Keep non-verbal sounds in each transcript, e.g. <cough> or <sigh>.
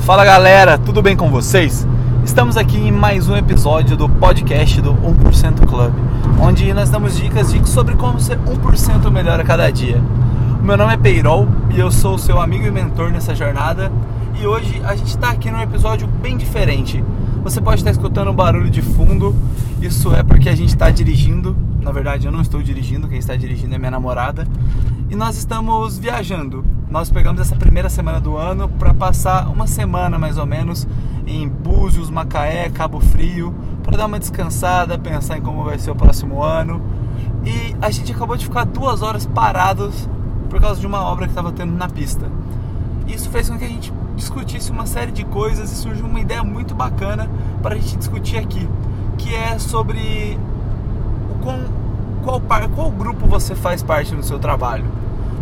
Fala galera, tudo bem com vocês? Estamos aqui em mais um episódio do podcast do 1% Club, onde nós damos dicas sobre como ser 1% melhor a cada dia. Meu nome é Peirol e eu sou seu amigo e mentor nessa jornada. E hoje a gente está aqui num episódio bem diferente. Você pode estar escutando um barulho de fundo, isso é porque a gente está dirigindo. Na verdade, eu não estou dirigindo, quem está dirigindo é minha namorada. E nós estamos viajando. Nós pegamos essa primeira semana do ano para passar uma semana mais ou menos em Búzios, Macaé, Cabo Frio, para dar uma descansada, pensar em como vai ser o próximo ano. E a gente acabou de ficar duas horas parados por causa de uma obra que estava tendo na pista. Isso fez com que a gente discutisse uma série de coisas e surgiu uma ideia muito bacana para a gente discutir aqui, que é sobre o qual, qual, qual grupo você faz parte no seu trabalho.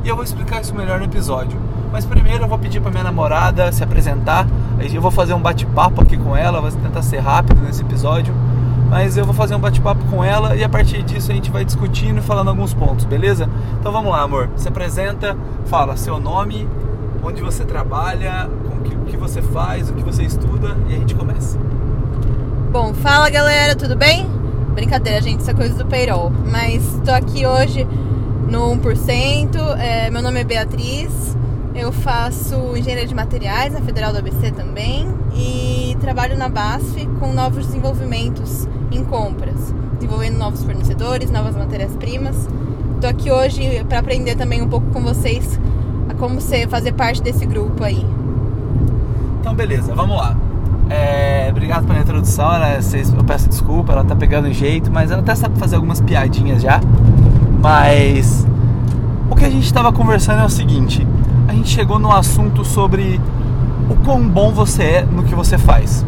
E eu vou explicar isso melhor no episódio. Mas primeiro eu vou pedir para minha namorada se apresentar. Eu vou fazer um bate-papo aqui com ela, vou tentar ser rápido nesse episódio. Mas eu vou fazer um bate-papo com ela e a partir disso a gente vai discutindo e falando alguns pontos, beleza? Então vamos lá, amor. Se apresenta, fala seu nome, onde você trabalha, o que, você faz, o que você estuda e a gente começa. Bom, fala galera, tudo bem? Brincadeira, gente, é coisa do payroll. Mas estou aqui hoje no 1%. É, meu nome é Beatriz. Eu faço engenharia de materiais na Federal do ABC também e trabalho na BASF com novos desenvolvimentos em compras, desenvolvendo novos fornecedores, novas matérias-primas. Estou aqui hoje para aprender também um pouco com vocês a como ser, fazer parte desse grupo aí. Então, beleza, vamos lá. É, obrigado pela introdução, né? eu peço desculpa, ela tá pegando jeito, mas ela até sabe fazer algumas piadinhas já. Mas o que a gente estava conversando é o seguinte: a gente chegou no assunto sobre o quão bom você é no que você faz.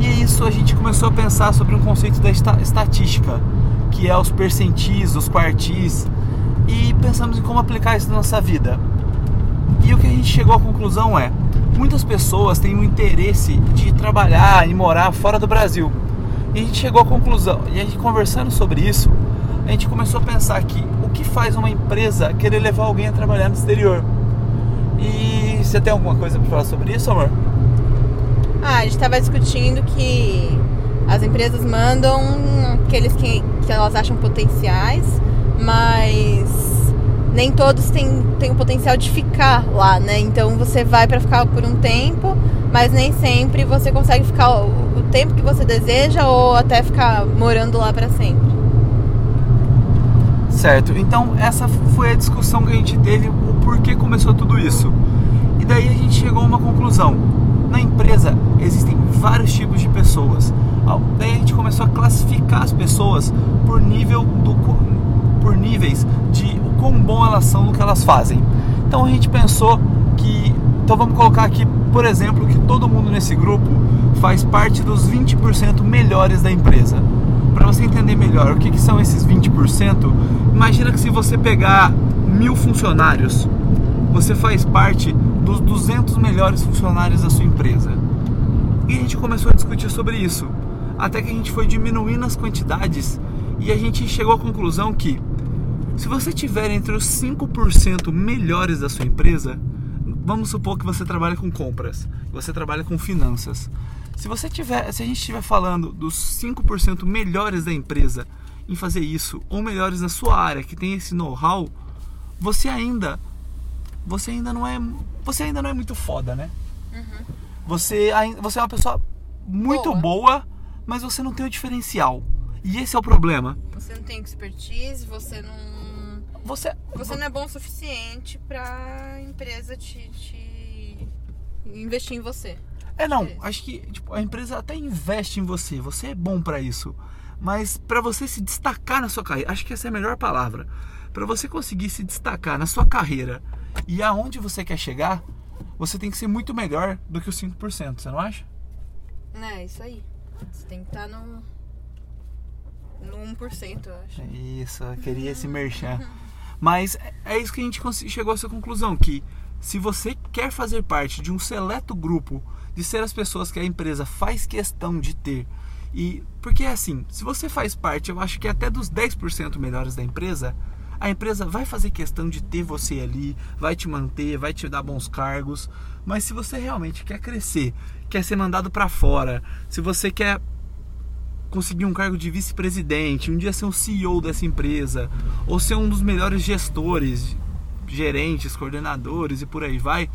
E isso a gente começou a pensar sobre um conceito da estatística, que é os percentis, os quartis, e pensamos em como aplicar isso na nossa vida. E o que a gente chegou à conclusão é: muitas pessoas têm o interesse de trabalhar e morar fora do Brasil. E a gente chegou à conclusão, e a gente conversando sobre isso, a gente começou a pensar que o que faz uma empresa querer levar alguém a trabalhar no exterior? E você tem alguma coisa para falar sobre isso, amor? Ah, a gente estava discutindo que as empresas mandam aqueles que, que elas acham potenciais, mas nem todos têm, têm o potencial de ficar lá, né? Então você vai para ficar por um tempo, mas nem sempre você consegue ficar o, o tempo que você deseja ou até ficar morando lá para sempre. Certo, então essa foi a discussão que a gente teve, o porquê começou tudo isso. E daí a gente chegou a uma conclusão. Na empresa existem vários tipos de pessoas. Daí a gente começou a classificar as pessoas por nível do por níveis de o quão bom elas são no que elas fazem. Então a gente pensou que então vamos colocar aqui, por exemplo, que todo mundo nesse grupo faz parte dos 20% melhores da empresa para você entender melhor o que, que são esses 20%, imagina que se você pegar mil funcionários, você faz parte dos 200 melhores funcionários da sua empresa. E a gente começou a discutir sobre isso, até que a gente foi diminuindo as quantidades e a gente chegou à conclusão que se você tiver entre os 5% melhores da sua empresa, vamos supor que você trabalha com compras, você trabalha com finanças. Se você tiver, se a gente estiver falando dos 5% melhores da empresa em fazer isso, ou melhores na sua área, que tem esse know-how, você ainda você ainda não é você ainda não é muito foda, né? Uhum. Você você é uma pessoa muito boa. boa, mas você não tem o diferencial. E esse é o problema. Você não tem expertise, você não você você não é bom o suficiente para a empresa te, te investir em você. É não, acho que tipo, a empresa até investe em você, você é bom para isso. Mas para você se destacar na sua carreira, acho que essa é a melhor palavra. Para você conseguir se destacar na sua carreira e aonde você quer chegar, você tem que ser muito melhor do que os 5%, você não acha? É, isso aí. Você tem que estar tá no no 1%, eu acho. Isso, eu queria esse merchan. Mas é isso que a gente chegou a essa conclusão que se você quer fazer parte de um seleto grupo de ser as pessoas que a empresa faz questão de ter. E porque é assim, se você faz parte, eu acho que até dos 10% melhores da empresa, a empresa vai fazer questão de ter você ali, vai te manter, vai te dar bons cargos. Mas se você realmente quer crescer, quer ser mandado para fora, se você quer conseguir um cargo de vice-presidente, um dia ser um CEO dessa empresa, ou ser um dos melhores gestores, gerentes, coordenadores e por aí vai,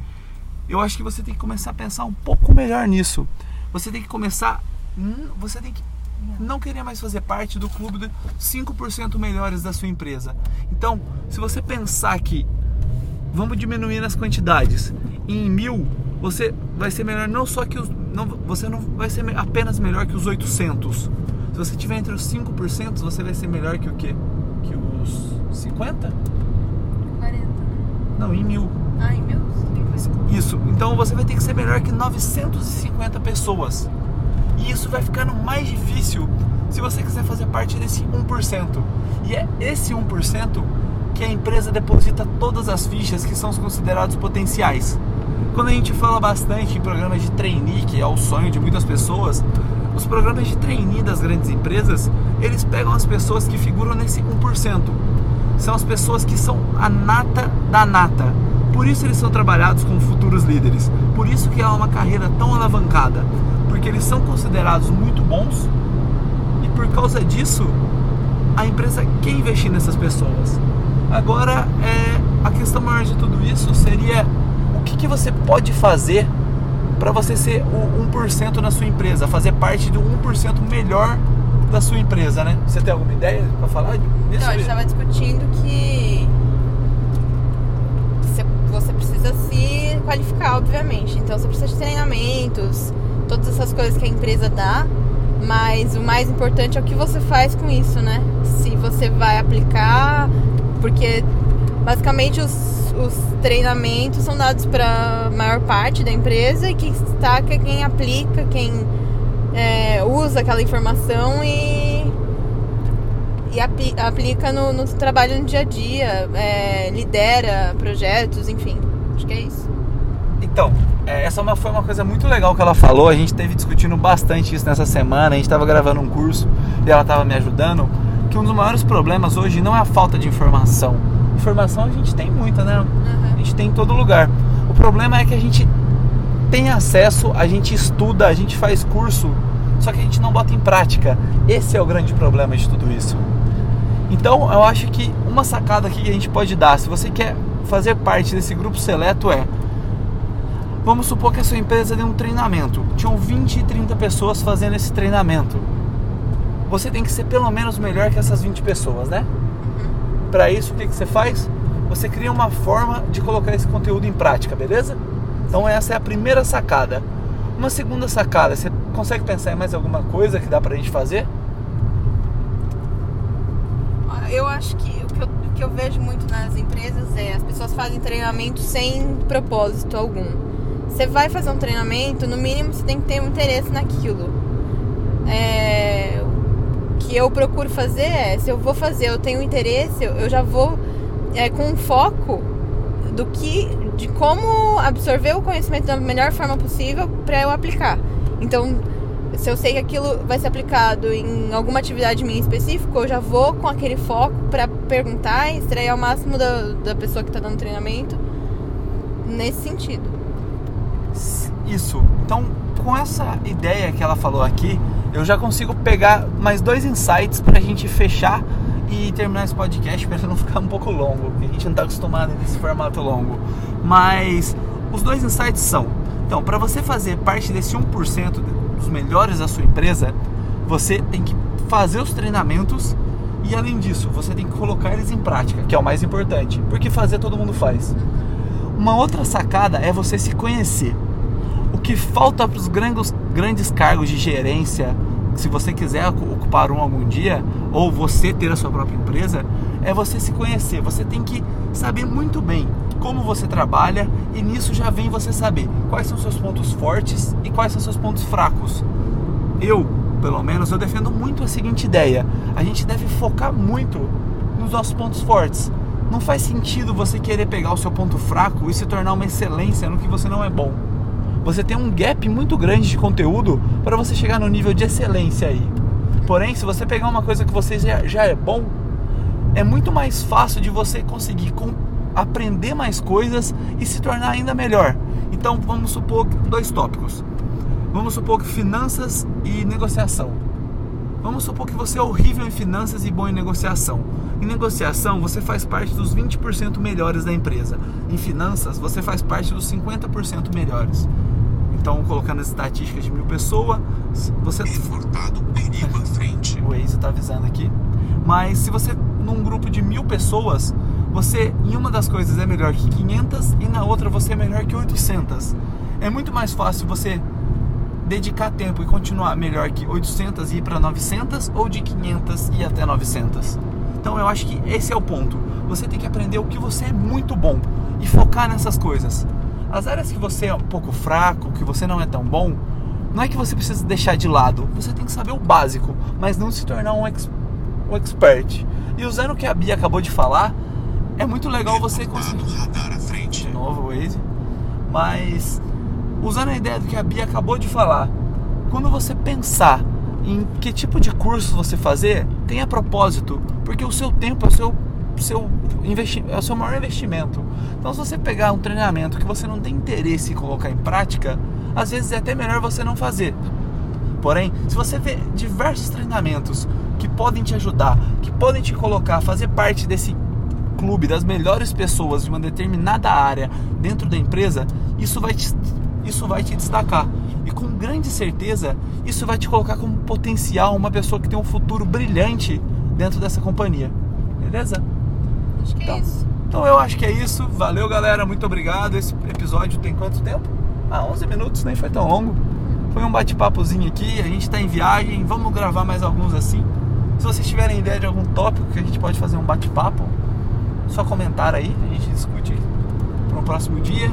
eu acho que você tem que começar a pensar um pouco melhor nisso. Você tem que começar, você tem que não querer mais fazer parte do clube de 5% melhores da sua empresa. Então, se você pensar que vamos diminuir as quantidades, em mil você vai ser melhor não só que os não, você não vai ser apenas melhor que os 800. Se você tiver entre os 5%, você vai ser melhor que o quê? Que os 50? 40. Não, em mil. Ah, em mil? Isso. Então você vai ter que ser melhor que 950 pessoas. E isso vai ficando mais difícil se você quiser fazer parte desse 1%. E é esse 1% que a empresa deposita todas as fichas que são os considerados potenciais. Quando a gente fala bastante em programas de trainee, que é o sonho de muitas pessoas, os programas de trainee das grandes empresas, eles pegam as pessoas que figuram nesse 1%. São as pessoas que são a nata da nata. Por isso eles são trabalhados como futuros líderes. Por isso que é uma carreira tão alavancada. Porque eles são considerados muito bons e por causa disso a empresa quer investir nessas pessoas. Agora, é, a questão maior de tudo isso seria o que, que você pode fazer para você ser o 1% na sua empresa, fazer parte do 1% melhor da sua empresa, né? Você tem alguma ideia para falar disso? Não, a gente estava discutindo que você precisa se qualificar, obviamente. Então você precisa de treinamentos, todas essas coisas que a empresa dá, mas o mais importante é o que você faz com isso, né? Se você vai aplicar, porque basicamente os os treinamentos são dados para a maior parte da empresa e quem destaca é quem aplica, quem é, usa aquela informação e, e apli, aplica no, no, trabalho no dia a dia, é, lidera projetos, enfim. Acho que é isso. Então, é, essa é foi uma coisa muito legal que ela falou. A gente teve discutindo bastante isso nessa semana. A gente estava gravando um curso e ela estava me ajudando. Que um dos maiores problemas hoje não é a falta de informação informação a gente tem muita, né? Uhum. A gente tem em todo lugar. O problema é que a gente tem acesso, a gente estuda, a gente faz curso, só que a gente não bota em prática. Esse é o grande problema de tudo isso. Então, eu acho que uma sacada aqui que a gente pode dar, se você quer fazer parte desse grupo seleto é Vamos supor que a sua empresa deu um treinamento. Tinham 20 30 pessoas fazendo esse treinamento. Você tem que ser pelo menos melhor que essas 20 pessoas, né? Para isso, o que, que você faz? Você cria uma forma de colocar esse conteúdo em prática, beleza? Então essa é a primeira sacada. Uma segunda sacada, você consegue pensar em mais alguma coisa que dá pra gente fazer? Eu acho que o que eu, o que eu vejo muito nas empresas é as pessoas fazem treinamento sem propósito algum. Você vai fazer um treinamento, no mínimo você tem que ter um interesse naquilo. É, que eu procuro fazer é, se eu vou fazer, eu tenho interesse, eu já vou é, com um foco do que, de como absorver o conhecimento da melhor forma possível para eu aplicar. Então, se eu sei que aquilo vai ser aplicado em alguma atividade minha específica, eu já vou com aquele foco para perguntar e extrair ao máximo da, da pessoa que está dando treinamento nesse sentido. Isso. Então, com essa ideia que ela falou aqui, eu já consigo pegar mais dois insights para a gente fechar e terminar esse podcast <laughs> para não ficar um pouco longo, porque a gente não está acostumado nesse formato longo. Mas os dois insights são: então, para você fazer parte desse 1% dos melhores da sua empresa, você tem que fazer os treinamentos e além disso, você tem que colocar eles em prática, que é o mais importante, porque fazer todo mundo faz. Uma outra sacada é você se conhecer. O que falta para os grandes, grandes cargos de gerência, se você quiser ocupar um algum dia, ou você ter a sua própria empresa, é você se conhecer. Você tem que saber muito bem como você trabalha e nisso já vem você saber quais são seus pontos fortes e quais são seus pontos fracos. Eu, pelo menos, eu defendo muito a seguinte ideia: a gente deve focar muito nos nossos pontos fortes. Não faz sentido você querer pegar o seu ponto fraco e se tornar uma excelência no que você não é bom você tem um gap muito grande de conteúdo para você chegar no nível de excelência aí. Porém, se você pegar uma coisa que você já, já é bom, é muito mais fácil de você conseguir com, aprender mais coisas e se tornar ainda melhor. Então vamos supor dois tópicos. Vamos supor que finanças e negociação. Vamos supor que você é horrível em finanças e bom em negociação. Em negociação, você faz parte dos 20% melhores da empresa. Em finanças, você faz parte dos 50% melhores. Então, colocando as estatísticas de mil pessoas, você. Reportado perigo à frente. O Waze está avisando aqui. Mas se você, num grupo de mil pessoas, você em uma das coisas é melhor que 500 e na outra você é melhor que 800. É muito mais fácil você dedicar tempo e continuar melhor que 800 e ir para 900 ou de 500 e ir até 900. Então eu acho que esse é o ponto. Você tem que aprender o que você é muito bom e focar nessas coisas. As áreas que você é um pouco fraco, que você não é tão bom, não é que você precisa deixar de lado. Você tem que saber o básico, mas não se tornar um, ex, um expert. E usando o que a Bia acabou de falar, é muito legal você conseguir. Radar à frente. De novo, Waze. Mas usando a ideia do que a Bia acabou de falar, quando você pensar em que tipo de curso você fazer, tenha propósito, porque o seu tempo é o seu, seu investi é o seu maior investimento. Então, se você pegar um treinamento que você não tem interesse em colocar em prática, às vezes é até melhor você não fazer. Porém, se você vê diversos treinamentos que podem te ajudar, que podem te colocar a fazer parte desse clube das melhores pessoas de uma determinada área dentro da empresa, isso vai te, isso vai te destacar. E com grande certeza, isso vai te colocar como potencial uma pessoa que tem um futuro brilhante dentro dessa companhia. Beleza? Acho que Então. é isso. Então eu acho que é isso. Valeu, galera. Muito obrigado. Esse episódio tem quanto tempo? Ah, 11 minutos, nem foi tão longo. Foi um bate-papozinho aqui. A gente está em viagem. Vamos gravar mais alguns assim. Se vocês tiverem ideia de algum tópico que a gente pode fazer um bate-papo, só comentar aí. A gente discute para um próximo dia.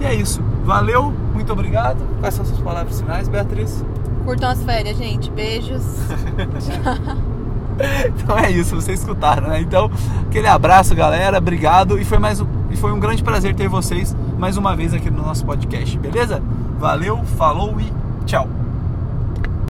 E é isso. Valeu. Muito obrigado. Quais são suas palavras finais, Beatriz? Curtam as férias, gente. Beijos. <laughs> <laughs> Então é isso, vocês escutaram, né? Então, aquele abraço, galera, obrigado e foi mais um, e foi um grande prazer ter vocês mais uma vez aqui no nosso podcast, beleza? Valeu, falou e tchau.